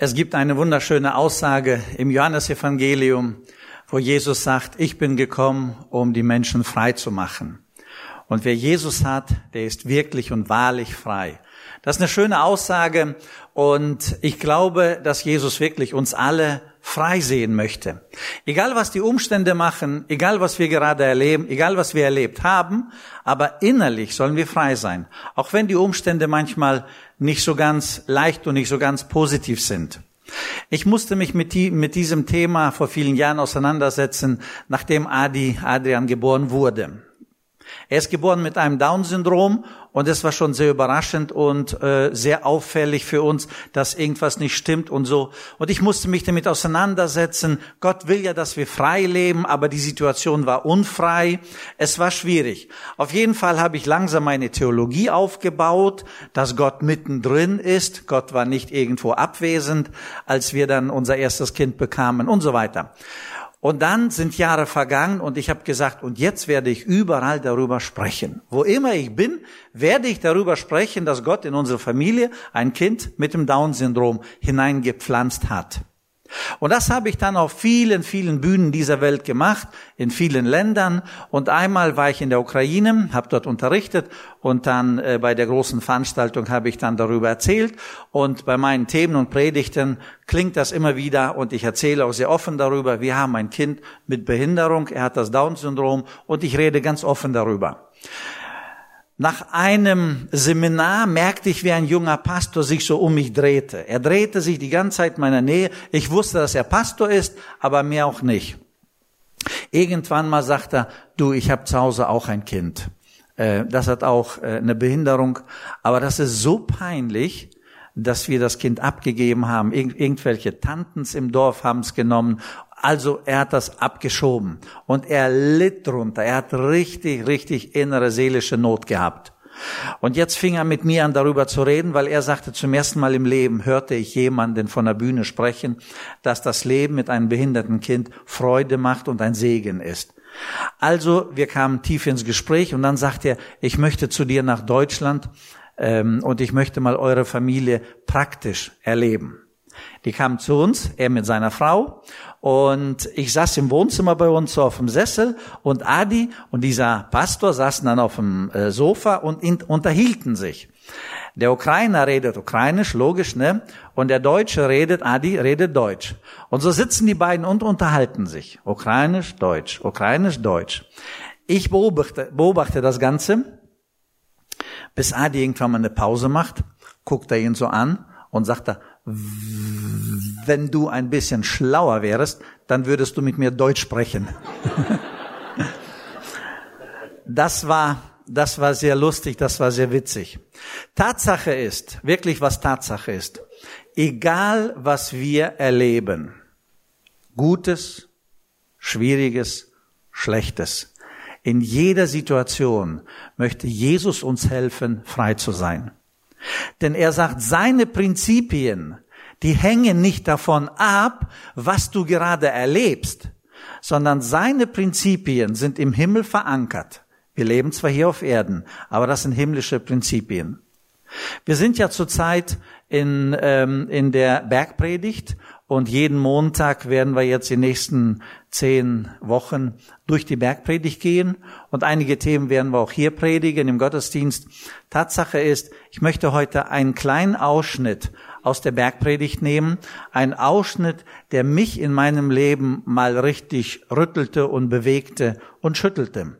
Es gibt eine wunderschöne Aussage im Johannesevangelium, wo Jesus sagt, ich bin gekommen, um die Menschen frei zu machen. Und wer Jesus hat, der ist wirklich und wahrlich frei. Das ist eine schöne Aussage und ich glaube, dass Jesus wirklich uns alle frei sehen möchte. Egal was die Umstände machen, egal was wir gerade erleben, egal was wir erlebt haben, aber innerlich sollen wir frei sein. Auch wenn die Umstände manchmal nicht so ganz leicht und nicht so ganz positiv sind. Ich musste mich mit, die, mit diesem Thema vor vielen Jahren auseinandersetzen, nachdem Adi Adrian geboren wurde. Er ist geboren mit einem Down-Syndrom und es war schon sehr überraschend und äh, sehr auffällig für uns, dass irgendwas nicht stimmt und so. Und ich musste mich damit auseinandersetzen. Gott will ja, dass wir frei leben, aber die Situation war unfrei. Es war schwierig. Auf jeden Fall habe ich langsam meine Theologie aufgebaut, dass Gott mittendrin ist. Gott war nicht irgendwo abwesend, als wir dann unser erstes Kind bekamen und so weiter. Und dann sind Jahre vergangen und ich habe gesagt, und jetzt werde ich überall darüber sprechen. Wo immer ich bin, werde ich darüber sprechen, dass Gott in unsere Familie ein Kind mit dem Down-Syndrom hineingepflanzt hat. Und das habe ich dann auf vielen, vielen Bühnen dieser Welt gemacht, in vielen Ländern. Und einmal war ich in der Ukraine, habe dort unterrichtet und dann äh, bei der großen Veranstaltung habe ich dann darüber erzählt. Und bei meinen Themen und Predigten klingt das immer wieder und ich erzähle auch sehr offen darüber. Wir haben ein Kind mit Behinderung, er hat das Down-Syndrom und ich rede ganz offen darüber. Nach einem Seminar merkte ich, wie ein junger Pastor sich so um mich drehte. Er drehte sich die ganze Zeit in meiner Nähe. Ich wusste, dass er Pastor ist, aber mir auch nicht. Irgendwann mal sagte er, du, ich habe zu Hause auch ein Kind. Äh, das hat auch äh, eine Behinderung, aber das ist so peinlich, dass wir das Kind abgegeben haben. irgendwelche Tantens im Dorf haben es genommen also er hat das abgeschoben und er litt drunter. Er hat richtig, richtig innere seelische Not gehabt. Und jetzt fing er mit mir an darüber zu reden, weil er sagte, zum ersten Mal im Leben hörte ich jemanden von der Bühne sprechen, dass das Leben mit einem behinderten Kind Freude macht und ein Segen ist. Also wir kamen tief ins Gespräch und dann sagte er, ich möchte zu dir nach Deutschland ähm, und ich möchte mal eure Familie praktisch erleben. Die kamen zu uns, er mit seiner Frau, und ich saß im Wohnzimmer bei uns so auf dem Sessel und Adi und dieser Pastor saßen dann auf dem äh, Sofa und unterhielten sich. Der Ukrainer redet ukrainisch, logisch, ne? Und der Deutsche redet, Adi redet Deutsch. Und so sitzen die beiden und unterhalten sich. Ukrainisch, Deutsch, Ukrainisch, Deutsch. Ich beobachte, beobachte das Ganze, bis Adi irgendwann mal eine Pause macht, guckt er ihn so an und sagt er, wenn du ein bisschen schlauer wärst, dann würdest du mit mir Deutsch sprechen. das war, das war sehr lustig, das war sehr witzig. Tatsache ist, wirklich was Tatsache ist, egal was wir erleben, Gutes, Schwieriges, Schlechtes, in jeder Situation möchte Jesus uns helfen, frei zu sein. Denn er sagt, seine Prinzipien, die hängen nicht davon ab, was du gerade erlebst, sondern seine Prinzipien sind im Himmel verankert. Wir leben zwar hier auf Erden, aber das sind himmlische Prinzipien. Wir sind ja zurzeit in, ähm, in der Bergpredigt und jeden Montag werden wir jetzt die nächsten zehn Wochen durch die Bergpredigt gehen und einige Themen werden wir auch hier predigen im Gottesdienst. Tatsache ist, ich möchte heute einen kleinen Ausschnitt aus der Bergpredigt nehmen, einen Ausschnitt, der mich in meinem Leben mal richtig rüttelte und bewegte und schüttelte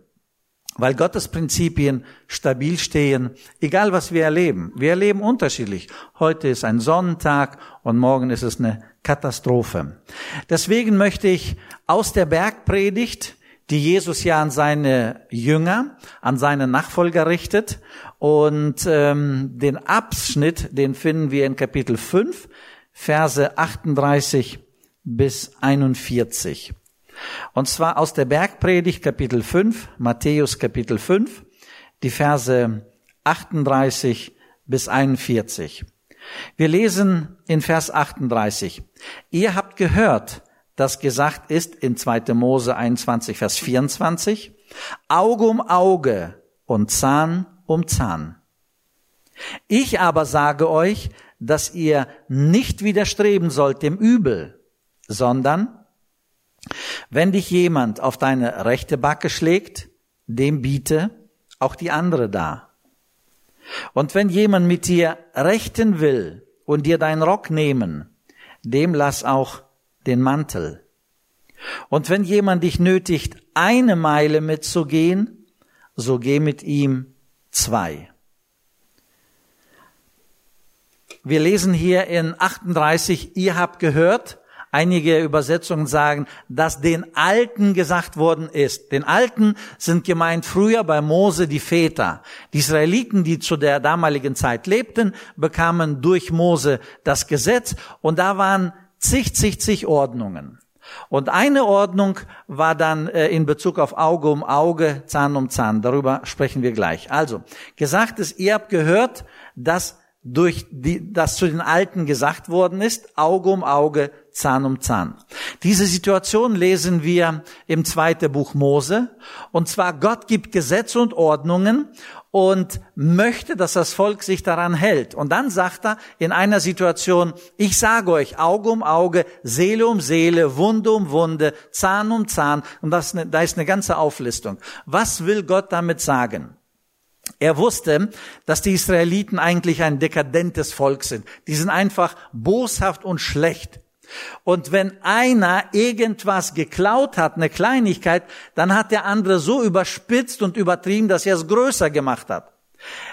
weil Gottes Prinzipien stabil stehen, egal was wir erleben. Wir erleben unterschiedlich. Heute ist ein Sonnentag und morgen ist es eine Katastrophe. Deswegen möchte ich aus der Bergpredigt, die Jesus ja an seine Jünger, an seine Nachfolger richtet, und ähm, den Abschnitt, den finden wir in Kapitel 5, Verse 38 bis 41. Und zwar aus der Bergpredigt Kapitel 5, Matthäus Kapitel 5, die Verse 38 bis 41. Wir lesen in Vers 38. Ihr habt gehört, dass gesagt ist in 2. Mose 21, Vers 24, Auge um Auge und Zahn um Zahn. Ich aber sage euch, dass ihr nicht widerstreben sollt dem Übel, sondern wenn dich jemand auf deine rechte Backe schlägt, dem biete auch die andere da. Und wenn jemand mit dir rechten will und dir deinen Rock nehmen, dem lass auch den Mantel. Und wenn jemand dich nötigt, eine Meile mitzugehen, so geh mit ihm zwei. Wir lesen hier in 38, ihr habt gehört, Einige Übersetzungen sagen, dass den Alten gesagt worden ist. Den Alten sind gemeint früher bei Mose die Väter. Die Israeliten, die zu der damaligen Zeit lebten, bekamen durch Mose das Gesetz und da waren zig, zig, zig Ordnungen. Und eine Ordnung war dann äh, in Bezug auf Auge um Auge, Zahn um Zahn. Darüber sprechen wir gleich. Also, gesagt ist, ihr habt gehört, dass durch die, das zu den Alten gesagt worden ist, Auge um Auge, Zahn um Zahn. Diese Situation lesen wir im zweiten Buch Mose. Und zwar Gott gibt Gesetze und Ordnungen und möchte, dass das Volk sich daran hält. Und dann sagt er in einer Situation, ich sage euch, Auge um Auge, Seele um Seele, Wunde um Wunde, Zahn um Zahn. Und das, da ist eine ganze Auflistung. Was will Gott damit sagen? Er wusste, dass die Israeliten eigentlich ein dekadentes Volk sind. Die sind einfach boshaft und schlecht. Und wenn einer irgendwas geklaut hat, eine Kleinigkeit, dann hat der andere so überspitzt und übertrieben, dass er es größer gemacht hat.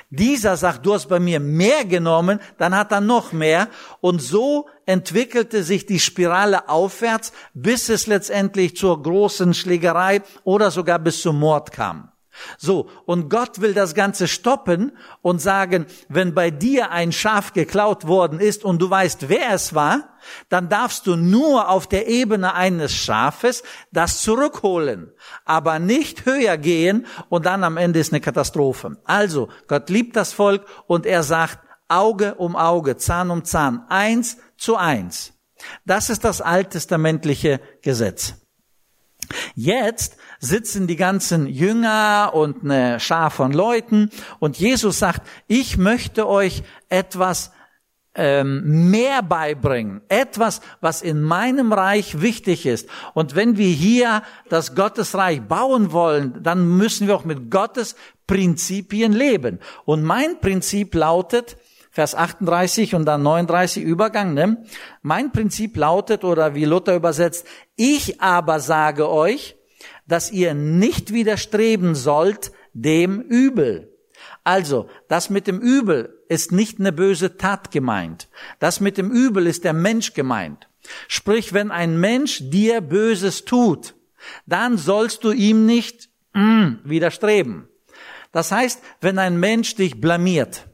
Dieser sagt, du hast bei mir mehr genommen, dann hat er noch mehr. Und so entwickelte sich die Spirale aufwärts, bis es letztendlich zur großen Schlägerei oder sogar bis zum Mord kam. So, und Gott will das Ganze stoppen und sagen, wenn bei dir ein Schaf geklaut worden ist und du weißt, wer es war, dann darfst du nur auf der Ebene eines Schafes das zurückholen, aber nicht höher gehen und dann am Ende ist eine Katastrophe. Also, Gott liebt das Volk und er sagt, Auge um Auge, Zahn um Zahn, eins zu eins. Das ist das alttestamentliche Gesetz. Jetzt sitzen die ganzen Jünger und eine Schar von Leuten und Jesus sagt, ich möchte euch etwas ähm, mehr beibringen, etwas, was in meinem Reich wichtig ist. Und wenn wir hier das Gottesreich bauen wollen, dann müssen wir auch mit Gottes Prinzipien leben. Und mein Prinzip lautet, Vers 38 und dann 39 Übergang, ne? Mein Prinzip lautet, oder wie Luther übersetzt, ich aber sage euch, dass ihr nicht widerstreben sollt dem Übel. Also, das mit dem Übel ist nicht eine böse Tat gemeint. Das mit dem Übel ist der Mensch gemeint. Sprich, wenn ein Mensch dir Böses tut, dann sollst du ihm nicht mm, widerstreben. Das heißt, wenn ein Mensch dich blamiert,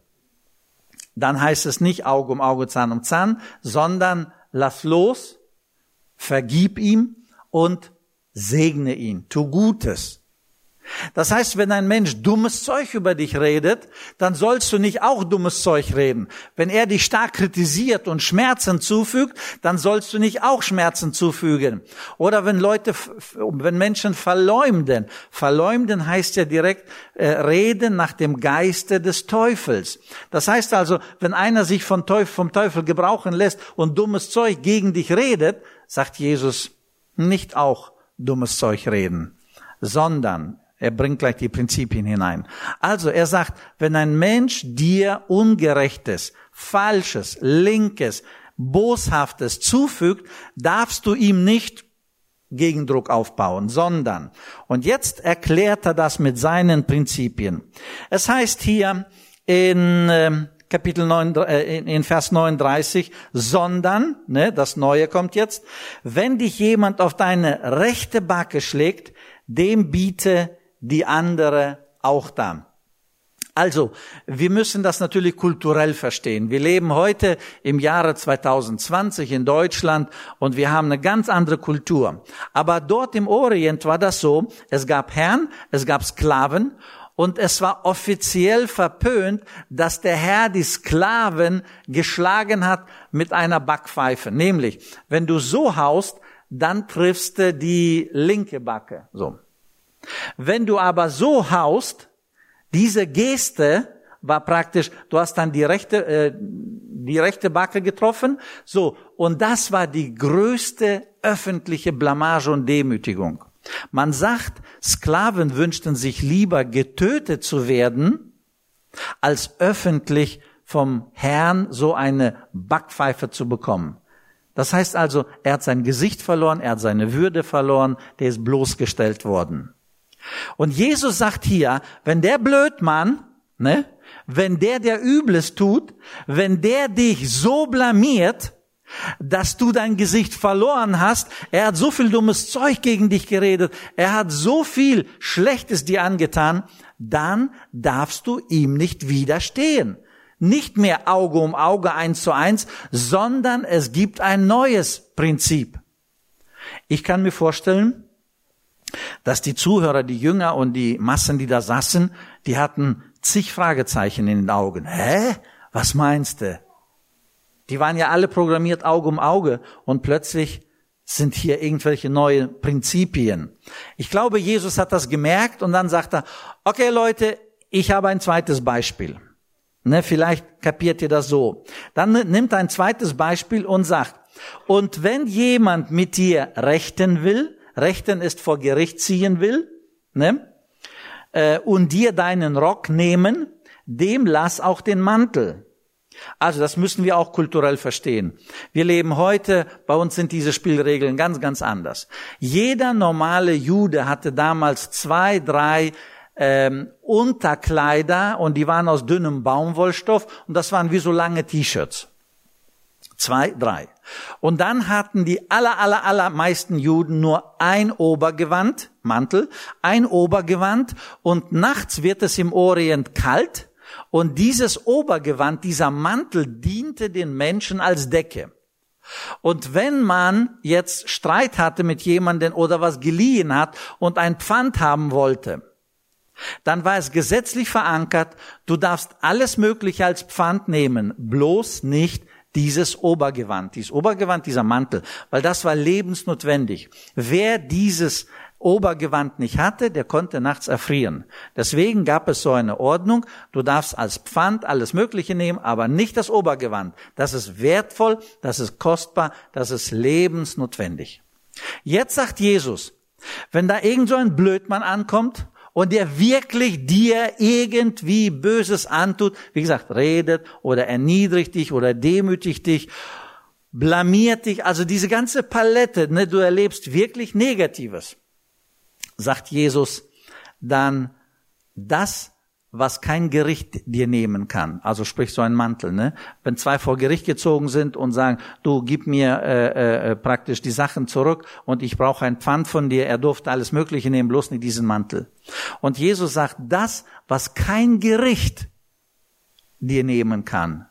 dann heißt es nicht Auge um Auge, Zahn um Zahn, sondern lass los, vergib ihm und segne ihn, tu Gutes. Das heißt, wenn ein Mensch dummes Zeug über dich redet, dann sollst du nicht auch dummes Zeug reden. Wenn er dich stark kritisiert und Schmerzen zufügt, dann sollst du nicht auch Schmerzen zufügen. Oder wenn Leute, wenn Menschen verleumden, verleumden heißt ja direkt äh, reden nach dem Geiste des Teufels. Das heißt also, wenn einer sich vom Teufel, vom Teufel gebrauchen lässt und dummes Zeug gegen dich redet, sagt Jesus, nicht auch dummes Zeug reden, sondern er bringt gleich die Prinzipien hinein. Also er sagt, wenn ein Mensch dir Ungerechtes, Falsches, Linkes, Boshaftes zufügt, darfst du ihm nicht Gegendruck aufbauen, sondern, und jetzt erklärt er das mit seinen Prinzipien. Es heißt hier in ähm, Kapitel 9, äh, in Vers 39, sondern, ne, das Neue kommt jetzt, wenn dich jemand auf deine rechte Backe schlägt, dem biete die andere auch da. Also, wir müssen das natürlich kulturell verstehen. Wir leben heute im Jahre 2020 in Deutschland und wir haben eine ganz andere Kultur. Aber dort im Orient war das so, es gab Herren, es gab Sklaven und es war offiziell verpönt, dass der Herr die Sklaven geschlagen hat mit einer Backpfeife. Nämlich, wenn du so haust, dann triffst du die linke Backe. So. Wenn du aber so haust, diese Geste war praktisch, du hast dann die rechte, äh, die rechte Backe getroffen. So, und das war die größte öffentliche Blamage und Demütigung. Man sagt, Sklaven wünschten sich lieber getötet zu werden, als öffentlich vom Herrn so eine Backpfeife zu bekommen. Das heißt also, er hat sein Gesicht verloren, er hat seine Würde verloren, der ist bloßgestellt worden. Und Jesus sagt hier, wenn der Blödmann, ne, wenn der der Übles tut, wenn der dich so blamiert, dass du dein Gesicht verloren hast, er hat so viel dummes Zeug gegen dich geredet, er hat so viel Schlechtes dir angetan, dann darfst du ihm nicht widerstehen. Nicht mehr Auge um Auge eins zu eins, sondern es gibt ein neues Prinzip. Ich kann mir vorstellen, dass die Zuhörer, die Jünger und die Massen, die da saßen, die hatten zig Fragezeichen in den Augen. Hä? Was meinst du? Die waren ja alle programmiert Auge um Auge und plötzlich sind hier irgendwelche neue Prinzipien. Ich glaube, Jesus hat das gemerkt und dann sagt er, okay Leute, ich habe ein zweites Beispiel. Ne, vielleicht kapiert ihr das so. Dann nimmt ein zweites Beispiel und sagt, und wenn jemand mit dir rechten will, rechten ist vor Gericht ziehen will, ne, äh, und dir deinen Rock nehmen, dem lass auch den Mantel. Also das müssen wir auch kulturell verstehen. Wir leben heute, bei uns sind diese Spielregeln ganz, ganz anders. Jeder normale Jude hatte damals zwei, drei ähm, Unterkleider und die waren aus dünnem Baumwollstoff und das waren wie so lange T-Shirts. Zwei, drei. Und dann hatten die aller, aller, aller meisten Juden nur ein Obergewand, Mantel, ein Obergewand und nachts wird es im Orient kalt und dieses Obergewand, dieser Mantel diente den Menschen als Decke. Und wenn man jetzt Streit hatte mit jemandem oder was geliehen hat und ein Pfand haben wollte, dann war es gesetzlich verankert, du darfst alles Mögliche als Pfand nehmen, bloß nicht dieses Obergewand, dieses Obergewand, dieser Mantel, weil das war lebensnotwendig. Wer dieses Obergewand nicht hatte, der konnte nachts erfrieren. Deswegen gab es so eine Ordnung, du darfst als Pfand alles Mögliche nehmen, aber nicht das Obergewand. Das ist wertvoll, das ist kostbar, das ist lebensnotwendig. Jetzt sagt Jesus, wenn da irgend so ein Blödmann ankommt und der wirklich dir irgendwie Böses antut, wie gesagt, redet oder erniedrigt dich oder demütigt dich, blamiert dich, also diese ganze Palette, ne, du erlebst wirklich Negatives. Sagt Jesus, dann das, was kein Gericht dir nehmen kann, also sprich so ein Mantel, ne? Wenn zwei vor Gericht gezogen sind und sagen, du gib mir äh, äh, praktisch die Sachen zurück und ich brauche ein Pfand von dir, er durfte alles Mögliche nehmen, bloß nicht diesen Mantel. Und Jesus sagt, das, was kein Gericht dir nehmen kann,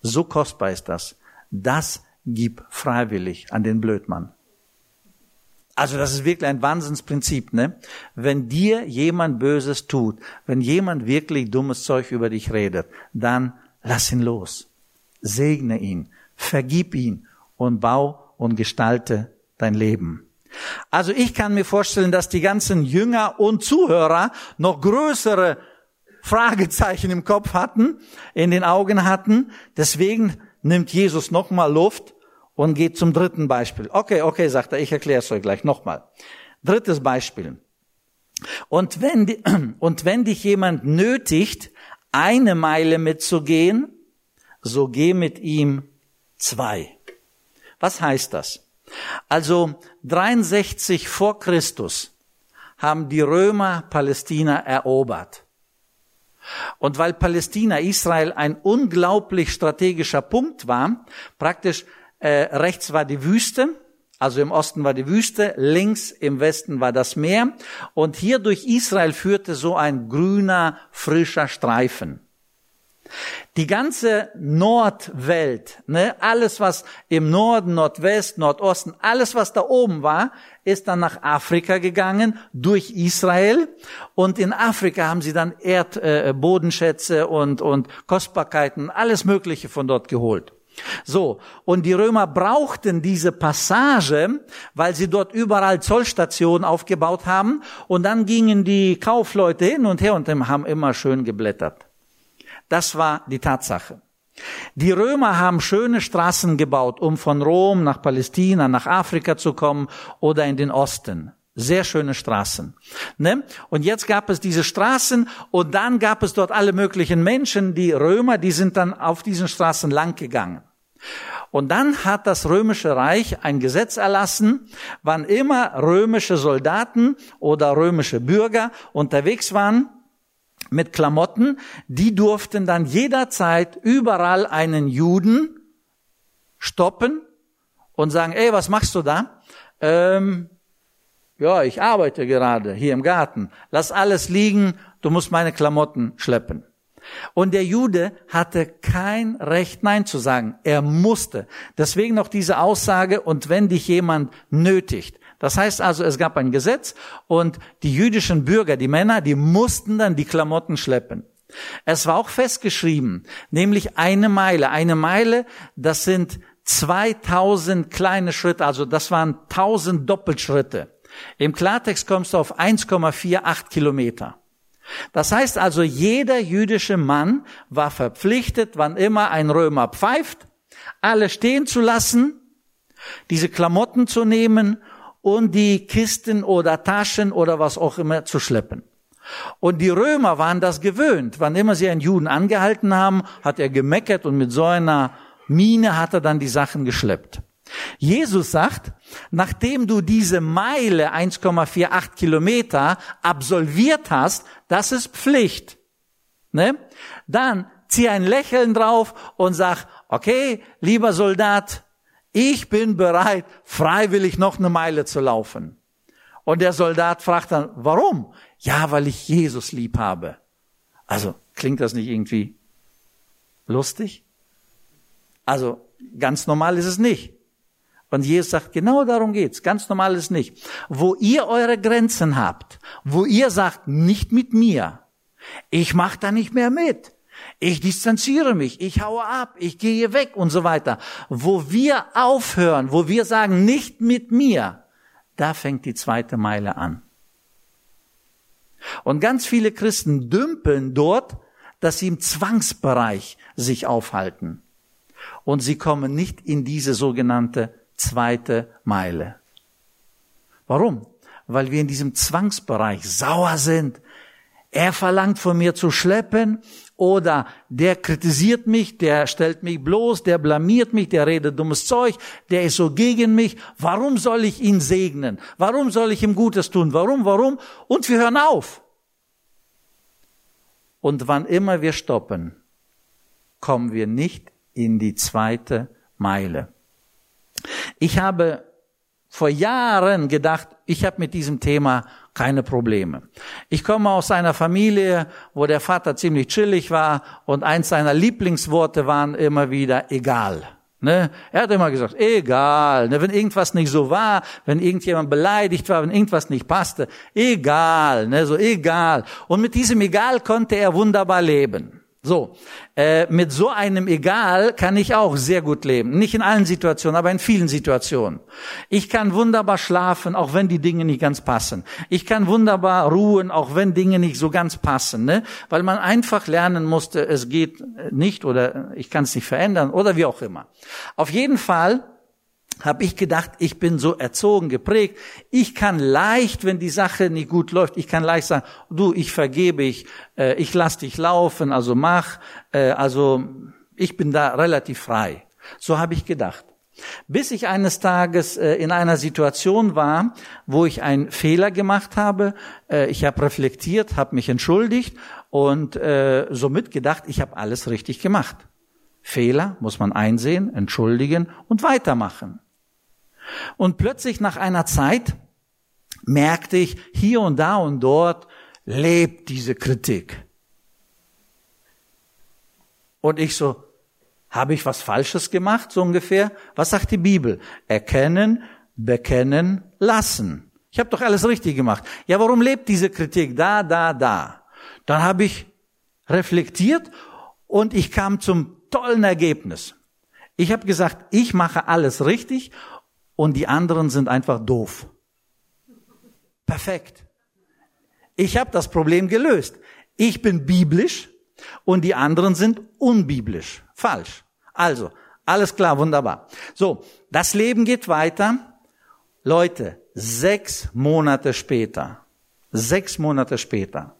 so kostbar ist das, das gib freiwillig an den Blödmann. Also das ist wirklich ein Wahnsinnsprinzip, ne? Wenn dir jemand Böses tut, wenn jemand wirklich dummes Zeug über dich redet, dann lass ihn los. Segne ihn, vergib ihn und bau und gestalte dein Leben. Also ich kann mir vorstellen, dass die ganzen Jünger und Zuhörer noch größere Fragezeichen im Kopf hatten, in den Augen hatten. Deswegen nimmt Jesus nochmal Luft und geht zum dritten Beispiel. Okay, okay, sagt er, ich erkläre es euch gleich nochmal. Drittes Beispiel. Und wenn, und wenn dich jemand nötigt, eine Meile mitzugehen, so geh mit ihm zwei. Was heißt das? Also 63 vor Christus haben die Römer Palästina erobert. Und weil Palästina, Israel ein unglaublich strategischer Punkt war, praktisch äh, rechts war die Wüste, also im Osten war die Wüste, links im Westen war das Meer und hier durch Israel führte so ein grüner, frischer Streifen. Die ganze Nordwelt, ne, alles was im Norden, Nordwest, Nordosten, alles was da oben war, ist dann nach Afrika gegangen durch Israel und in Afrika haben sie dann Erdbodenschätze äh, und und Kostbarkeiten, alles Mögliche von dort geholt. So, und die Römer brauchten diese Passage, weil sie dort überall Zollstationen aufgebaut haben, und dann gingen die Kaufleute hin und her und haben immer schön geblättert. Das war die Tatsache. Die Römer haben schöne Straßen gebaut, um von Rom nach Palästina, nach Afrika zu kommen oder in den Osten. Sehr schöne Straßen. Ne? Und jetzt gab es diese Straßen und dann gab es dort alle möglichen Menschen, die Römer, die sind dann auf diesen Straßen lang gegangen. Und dann hat das römische Reich ein Gesetz erlassen, wann immer römische Soldaten oder römische Bürger unterwegs waren, mit Klamotten, die durften dann jederzeit überall einen Juden stoppen und sagen, ey, was machst du da? Ähm, ja, ich arbeite gerade hier im Garten. Lass alles liegen, du musst meine Klamotten schleppen. Und der Jude hatte kein Recht, Nein zu sagen. Er musste. Deswegen noch diese Aussage, und wenn dich jemand nötigt. Das heißt also, es gab ein Gesetz und die jüdischen Bürger, die Männer, die mussten dann die Klamotten schleppen. Es war auch festgeschrieben, nämlich eine Meile. Eine Meile, das sind 2000 kleine Schritte, also das waren 1000 Doppelschritte. Im Klartext kommst du auf 1,48 Kilometer. Das heißt also, jeder jüdische Mann war verpflichtet, wann immer ein Römer pfeift, alle stehen zu lassen, diese Klamotten zu nehmen und die Kisten oder Taschen oder was auch immer zu schleppen. Und die Römer waren das gewöhnt. Wann immer sie einen Juden angehalten haben, hat er gemeckert und mit so einer Mine hat er dann die Sachen geschleppt. Jesus sagt, nachdem du diese Meile 1,48 Kilometer absolviert hast, das ist Pflicht. Ne? Dann zieh ein Lächeln drauf und sag, okay, lieber Soldat, ich bin bereit, freiwillig noch eine Meile zu laufen. Und der Soldat fragt dann, warum? Ja, weil ich Jesus lieb habe. Also, klingt das nicht irgendwie lustig? Also, ganz normal ist es nicht. Und Jesus sagt, genau darum geht's. Ganz normal ist es nicht. Wo ihr eure Grenzen habt, wo ihr sagt, nicht mit mir, ich mach da nicht mehr mit, ich distanziere mich, ich haue ab, ich gehe weg und so weiter. Wo wir aufhören, wo wir sagen, nicht mit mir, da fängt die zweite Meile an. Und ganz viele Christen dümpeln dort, dass sie im Zwangsbereich sich aufhalten. Und sie kommen nicht in diese sogenannte zweite Meile. Warum? Weil wir in diesem Zwangsbereich sauer sind. Er verlangt von mir zu schleppen oder der kritisiert mich, der stellt mich bloß, der blamiert mich, der redet dummes Zeug, der ist so gegen mich. Warum soll ich ihn segnen? Warum soll ich ihm Gutes tun? Warum, warum? Und wir hören auf. Und wann immer wir stoppen, kommen wir nicht in die zweite Meile. Ich habe vor Jahren gedacht, ich habe mit diesem Thema keine Probleme. Ich komme aus einer Familie, wo der Vater ziemlich chillig war und eins seiner Lieblingsworte waren immer wieder egal. Ne? Er hat immer gesagt, egal, ne? wenn irgendwas nicht so war, wenn irgendjemand beleidigt war, wenn irgendwas nicht passte, egal, ne? so egal. Und mit diesem egal konnte er wunderbar leben. So, äh, mit so einem Egal kann ich auch sehr gut leben. Nicht in allen Situationen, aber in vielen Situationen. Ich kann wunderbar schlafen, auch wenn die Dinge nicht ganz passen. Ich kann wunderbar ruhen, auch wenn Dinge nicht so ganz passen, ne? weil man einfach lernen musste, es geht nicht oder ich kann es nicht verändern oder wie auch immer. Auf jeden Fall habe ich gedacht, ich bin so erzogen, geprägt. Ich kann leicht, wenn die Sache nicht gut läuft, ich kann leicht sagen, du, ich vergebe, ich, äh, ich lass dich laufen, also mach. Äh, also ich bin da relativ frei. So habe ich gedacht. Bis ich eines Tages äh, in einer Situation war, wo ich einen Fehler gemacht habe. Äh, ich habe reflektiert, habe mich entschuldigt und äh, somit gedacht, ich habe alles richtig gemacht. Fehler muss man einsehen, entschuldigen und weitermachen. Und plötzlich nach einer Zeit merkte ich, hier und da und dort lebt diese Kritik. Und ich so, habe ich was Falsches gemacht, so ungefähr? Was sagt die Bibel? Erkennen, bekennen, lassen. Ich habe doch alles richtig gemacht. Ja, warum lebt diese Kritik da, da, da? Dann habe ich reflektiert und ich kam zum tollen Ergebnis. Ich habe gesagt, ich mache alles richtig und die anderen sind einfach doof. Perfekt. Ich habe das Problem gelöst. Ich bin biblisch, und die anderen sind unbiblisch, falsch. Also, alles klar, wunderbar. So, das Leben geht weiter. Leute, sechs Monate später, sechs Monate später,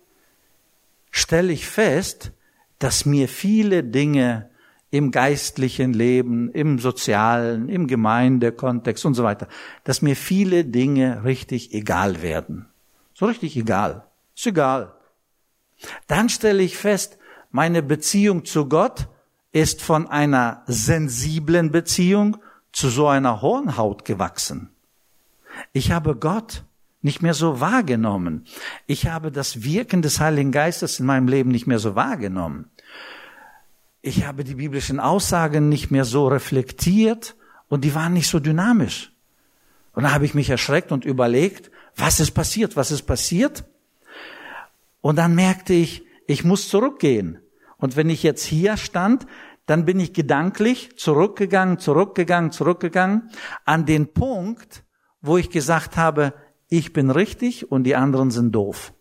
stelle ich fest, dass mir viele Dinge im geistlichen Leben, im sozialen, im Gemeindekontext und so weiter, dass mir viele Dinge richtig egal werden. So richtig egal. Ist egal. Dann stelle ich fest, meine Beziehung zu Gott ist von einer sensiblen Beziehung zu so einer Hornhaut gewachsen. Ich habe Gott nicht mehr so wahrgenommen. Ich habe das Wirken des Heiligen Geistes in meinem Leben nicht mehr so wahrgenommen. Ich habe die biblischen Aussagen nicht mehr so reflektiert und die waren nicht so dynamisch. Und da habe ich mich erschreckt und überlegt, was ist passiert, was ist passiert? Und dann merkte ich, ich muss zurückgehen. Und wenn ich jetzt hier stand, dann bin ich gedanklich zurückgegangen, zurückgegangen, zurückgegangen an den Punkt, wo ich gesagt habe, ich bin richtig und die anderen sind doof.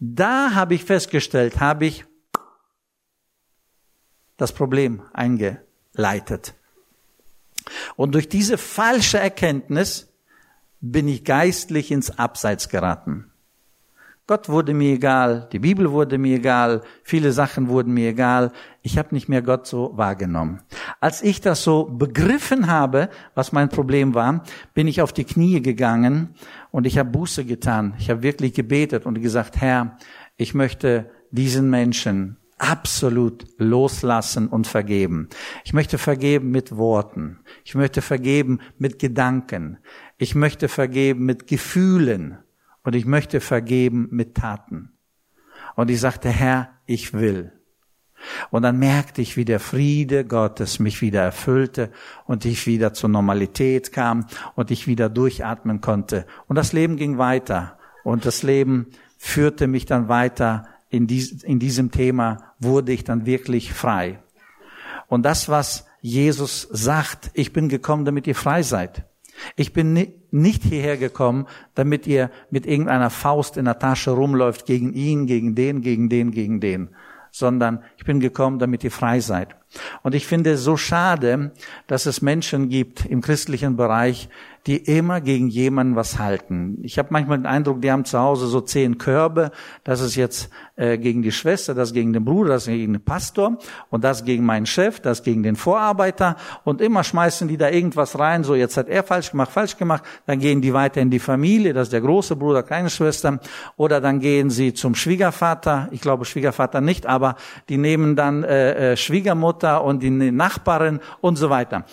Da habe ich festgestellt, habe ich das Problem eingeleitet. Und durch diese falsche Erkenntnis bin ich geistlich ins Abseits geraten. Gott wurde mir egal, die Bibel wurde mir egal, viele Sachen wurden mir egal. Ich habe nicht mehr Gott so wahrgenommen. Als ich das so begriffen habe, was mein Problem war, bin ich auf die Knie gegangen und ich habe Buße getan. Ich habe wirklich gebetet und gesagt, Herr, ich möchte diesen Menschen absolut loslassen und vergeben. Ich möchte vergeben mit Worten. Ich möchte vergeben mit Gedanken. Ich möchte vergeben mit Gefühlen. Und ich möchte vergeben mit Taten. Und ich sagte, Herr, ich will. Und dann merkte ich, wie der Friede Gottes mich wieder erfüllte und ich wieder zur Normalität kam und ich wieder durchatmen konnte. Und das Leben ging weiter. Und das Leben führte mich dann weiter. In, dies, in diesem Thema wurde ich dann wirklich frei. Und das, was Jesus sagt, ich bin gekommen, damit ihr frei seid. Ich bin nicht hierher gekommen, damit ihr mit irgendeiner Faust in der Tasche rumläuft gegen ihn, gegen den, gegen den, gegen den, sondern ich bin gekommen, damit ihr frei seid. Und ich finde es so schade, dass es Menschen gibt im christlichen Bereich, die immer gegen jemanden was halten. Ich habe manchmal den Eindruck, die haben zu Hause so zehn Körbe. Das ist jetzt äh, gegen die Schwester, das gegen den Bruder, das gegen den Pastor und das gegen meinen Chef, das gegen den Vorarbeiter. Und immer schmeißen die da irgendwas rein. So, jetzt hat er falsch gemacht, falsch gemacht. Dann gehen die weiter in die Familie, das ist der große Bruder, kleine Schwester. Oder dann gehen sie zum Schwiegervater. Ich glaube Schwiegervater nicht, aber die nehmen dann äh, äh, Schwiegermutter und die Nachbarin und so weiter.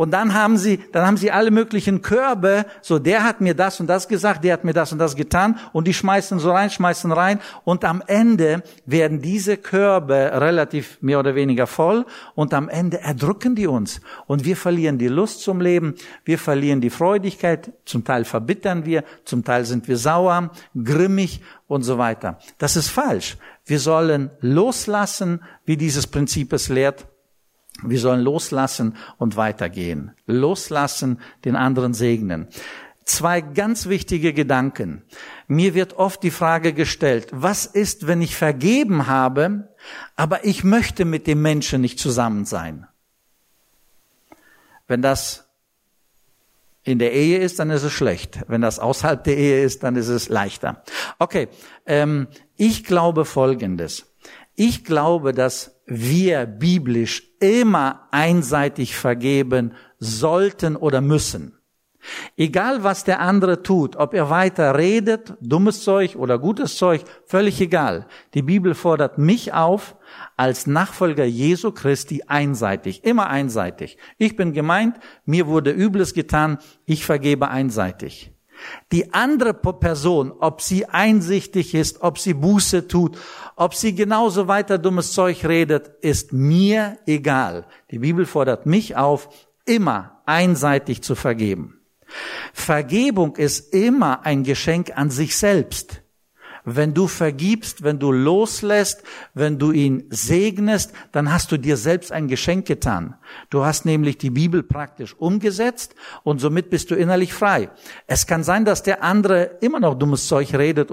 Und dann haben sie, dann haben sie alle möglichen Körbe, so der hat mir das und das gesagt, der hat mir das und das getan und die schmeißen so rein, schmeißen rein und am Ende werden diese Körbe relativ mehr oder weniger voll und am Ende erdrücken die uns und wir verlieren die Lust zum Leben, wir verlieren die Freudigkeit, zum Teil verbittern wir, zum Teil sind wir sauer, grimmig und so weiter. Das ist falsch. Wir sollen loslassen, wie dieses Prinzip es lehrt wir sollen loslassen und weitergehen. Loslassen, den anderen segnen. Zwei ganz wichtige Gedanken. Mir wird oft die Frage gestellt, was ist, wenn ich vergeben habe, aber ich möchte mit dem Menschen nicht zusammen sein? Wenn das in der Ehe ist, dann ist es schlecht. Wenn das außerhalb der Ehe ist, dann ist es leichter. Okay, ähm, ich glaube Folgendes. Ich glaube, dass wir biblisch immer einseitig vergeben sollten oder müssen. Egal was der andere tut, ob er weiter redet, dummes Zeug oder gutes Zeug, völlig egal. Die Bibel fordert mich auf, als Nachfolger Jesu Christi einseitig, immer einseitig. Ich bin gemeint, mir wurde Übles getan, ich vergebe einseitig. Die andere Person, ob sie einsichtig ist, ob sie Buße tut, ob sie genauso weiter dummes Zeug redet, ist mir egal. Die Bibel fordert mich auf, immer einseitig zu vergeben. Vergebung ist immer ein Geschenk an sich selbst. Wenn du vergibst, wenn du loslässt, wenn du ihn segnest, dann hast du dir selbst ein Geschenk getan. Du hast nämlich die Bibel praktisch umgesetzt und somit bist du innerlich frei. Es kann sein, dass der andere immer noch dummes Zeug redet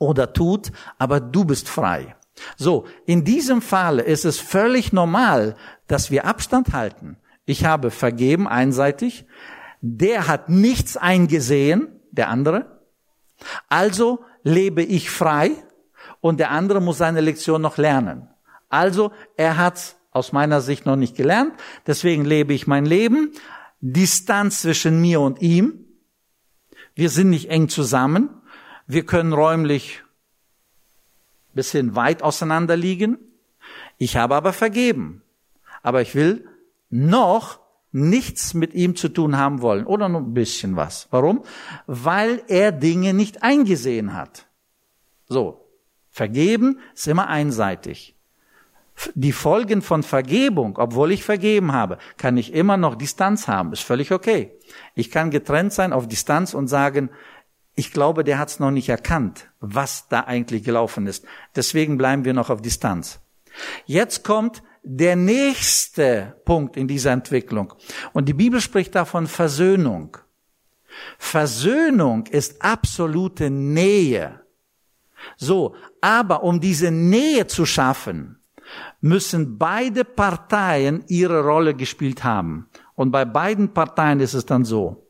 oder tut, aber du bist frei. So, in diesem Fall ist es völlig normal, dass wir Abstand halten. Ich habe vergeben einseitig. Der hat nichts eingesehen, der andere. Also lebe ich frei und der andere muss seine Lektion noch lernen. Also er hat aus meiner Sicht noch nicht gelernt, deswegen lebe ich mein Leben. Distanz zwischen mir und ihm. Wir sind nicht eng zusammen. Wir können räumlich bisschen weit auseinander liegen. Ich habe aber vergeben. Aber ich will noch nichts mit ihm zu tun haben wollen oder nur ein bisschen was. Warum? Weil er Dinge nicht eingesehen hat. So. Vergeben ist immer einseitig. Die Folgen von Vergebung, obwohl ich vergeben habe, kann ich immer noch Distanz haben. Ist völlig okay. Ich kann getrennt sein auf Distanz und sagen, ich glaube, der hat es noch nicht erkannt, was da eigentlich gelaufen ist. Deswegen bleiben wir noch auf Distanz. Jetzt kommt der nächste Punkt in dieser Entwicklung. Und die Bibel spricht davon Versöhnung. Versöhnung ist absolute Nähe. So, aber um diese Nähe zu schaffen, müssen beide Parteien ihre Rolle gespielt haben. Und bei beiden Parteien ist es dann so.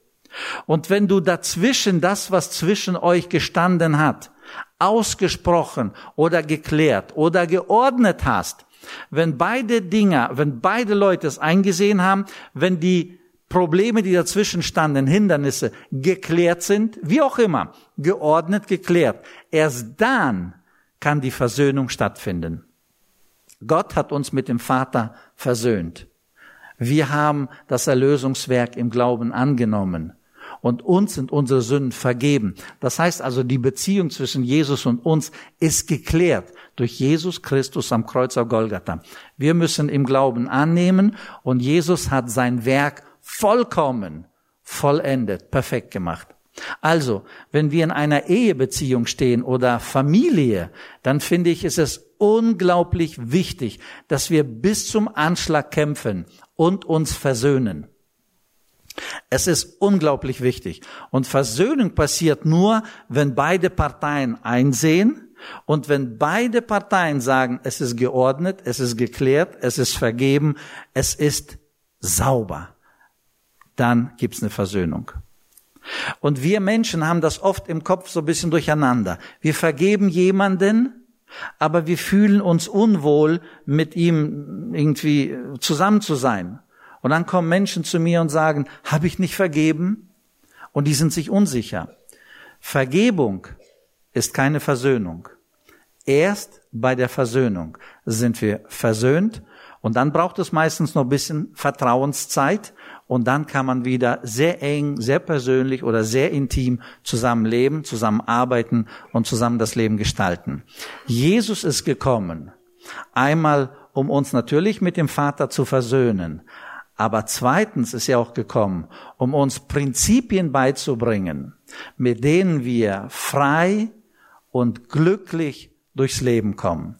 Und wenn du dazwischen das, was zwischen euch gestanden hat, ausgesprochen oder geklärt oder geordnet hast, wenn beide Dinge, wenn beide Leute es eingesehen haben, wenn die Probleme, die dazwischen standen, Hindernisse geklärt sind, wie auch immer, geordnet, geklärt, erst dann kann die Versöhnung stattfinden. Gott hat uns mit dem Vater versöhnt. Wir haben das Erlösungswerk im Glauben angenommen und uns sind unsere Sünden vergeben. Das heißt also, die Beziehung zwischen Jesus und uns ist geklärt durch Jesus Christus am Kreuz auf Golgatha. Wir müssen im Glauben annehmen und Jesus hat sein Werk vollkommen, vollendet, perfekt gemacht. Also, wenn wir in einer Ehebeziehung stehen oder Familie, dann finde ich, ist es unglaublich wichtig, dass wir bis zum Anschlag kämpfen und uns versöhnen. Es ist unglaublich wichtig. Und Versöhnung passiert nur, wenn beide Parteien einsehen und wenn beide Parteien sagen, es ist geordnet, es ist geklärt, es ist vergeben, es ist sauber, dann gibt's eine Versöhnung. Und wir Menschen haben das oft im Kopf so ein bisschen durcheinander. Wir vergeben jemanden, aber wir fühlen uns unwohl, mit ihm irgendwie zusammen zu sein. Und dann kommen Menschen zu mir und sagen, habe ich nicht vergeben? Und die sind sich unsicher. Vergebung ist keine Versöhnung. Erst bei der Versöhnung sind wir versöhnt und dann braucht es meistens noch ein bisschen Vertrauenszeit und dann kann man wieder sehr eng, sehr persönlich oder sehr intim zusammenleben, zusammenarbeiten und zusammen das Leben gestalten. Jesus ist gekommen, einmal um uns natürlich mit dem Vater zu versöhnen, aber zweitens ist er auch gekommen, um uns Prinzipien beizubringen, mit denen wir frei und glücklich durchs Leben kommen.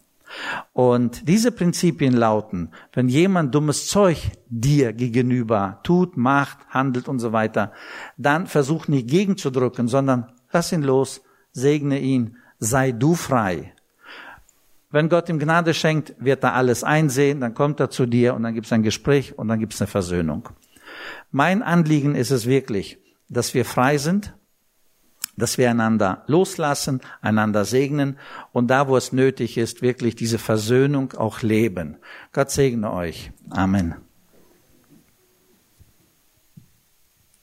Und diese Prinzipien lauten, wenn jemand dummes Zeug dir gegenüber tut, macht, handelt und so weiter, dann versuch nicht gegenzudrücken, sondern lass ihn los, segne ihn, sei du frei. Wenn Gott ihm Gnade schenkt, wird er alles einsehen, dann kommt er zu dir und dann gibt es ein Gespräch und dann gibt es eine Versöhnung. Mein Anliegen ist es wirklich, dass wir frei sind, dass wir einander loslassen, einander segnen und da, wo es nötig ist, wirklich diese Versöhnung auch leben. Gott segne euch. Amen.